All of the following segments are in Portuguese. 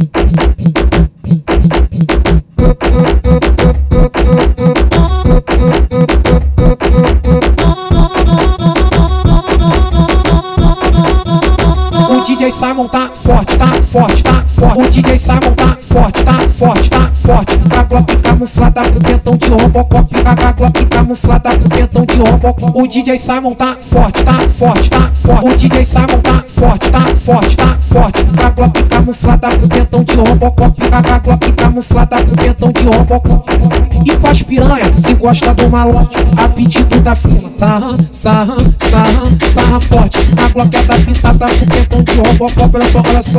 Thank you. DJ Simon tá forte, tá forte, tá forte. O DJ Simon tá forte, tá forte, tá forte. A Glock camuflada pro tentão de Robocop. A Glock camuflada pro tentão de Robocop. O DJ Simon tá forte, tá forte, tá forte. O DJ Simon tá forte, tá forte, tá forte. A Glock camuflada pro tentão de Robocop. A Glock camuflada pro tentão de Robocop. E com as piranha que gosta do malote, a pedido da firma. Sarra, sarra, sarra, sarra forte. A Glock é da pintada pro Robocop. Olha só, olha só.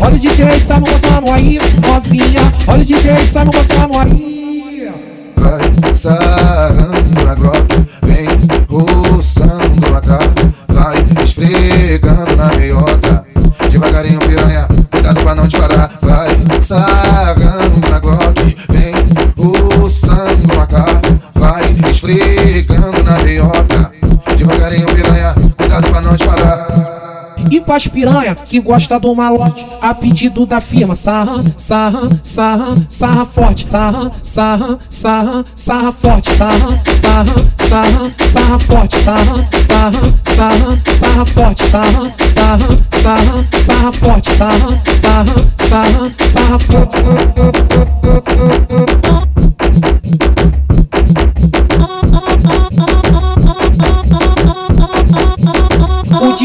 Olha o DJ Simon gostando aí, novinha. Olha o DJ Simon gostando aí. Vai sarrando na Glock, pras piranha que gosta do malote, a pedido da firma. Sarra, sarra, sarra, sarra forte. Sarra, sarra, sarra, sarra forte. Sarra, sarra, sarra, sarra forte. Sarra, sarra, sarra, sarra forte. Sarra, sarra, sarra, sarra forte. Sarra, sarra, sarra, sarra forte.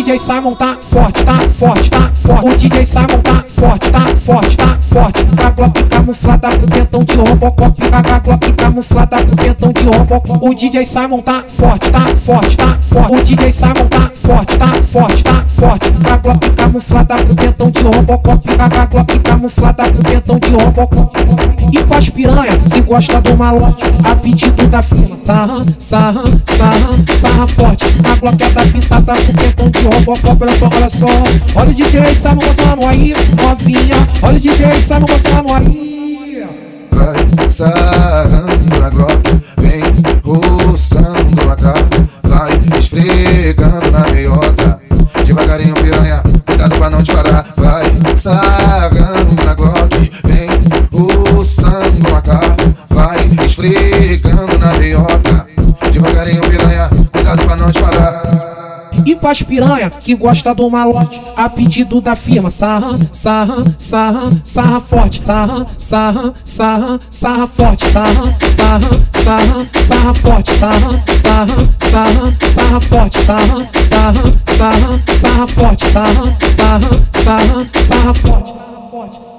DJ Simon tá forte, tá forte, tá forte. O DJ Simon tá forte, tá forte, tá forte. A Glock camuflada pro tentão de Robocop. A Glock camuflada pro tentão de Robocop. O DJ Simon tá forte, tá forte, tá forte. O DJ Simon tá forte, tá forte, tá forte. A Glock camuflada pro tentão de Robocop. A Glock camuflada pro tentão de Robocop. E com as piranha que gosta do malote, a pedido da firma. Sarra, sarra, sarra, sarra forte. A Glock é da pintada pro tentão de Robocop. Olha só, olha só. Olha o DJ Simon gostando aí, novinha. Olha o DJ Simon gostando aí. Sarrando na Glock, sarrando na Glock, vem roçando na cara, vai esfregando na meiota. Devagarinho, piranha, cuidado pra não te parar. E pras piranha que gosta do malote, a pedido da firma. Sarra, sarra, sarra, sarra forte. Sarra, sarra, sarra, sarra forte. Sarra, sarra, sarra, sarra forte. Sarra, sarra, sarra, sarra forte. Sarra, sarra, sarra, sarra forte. Sarra, sarra, sarra, sarra forte.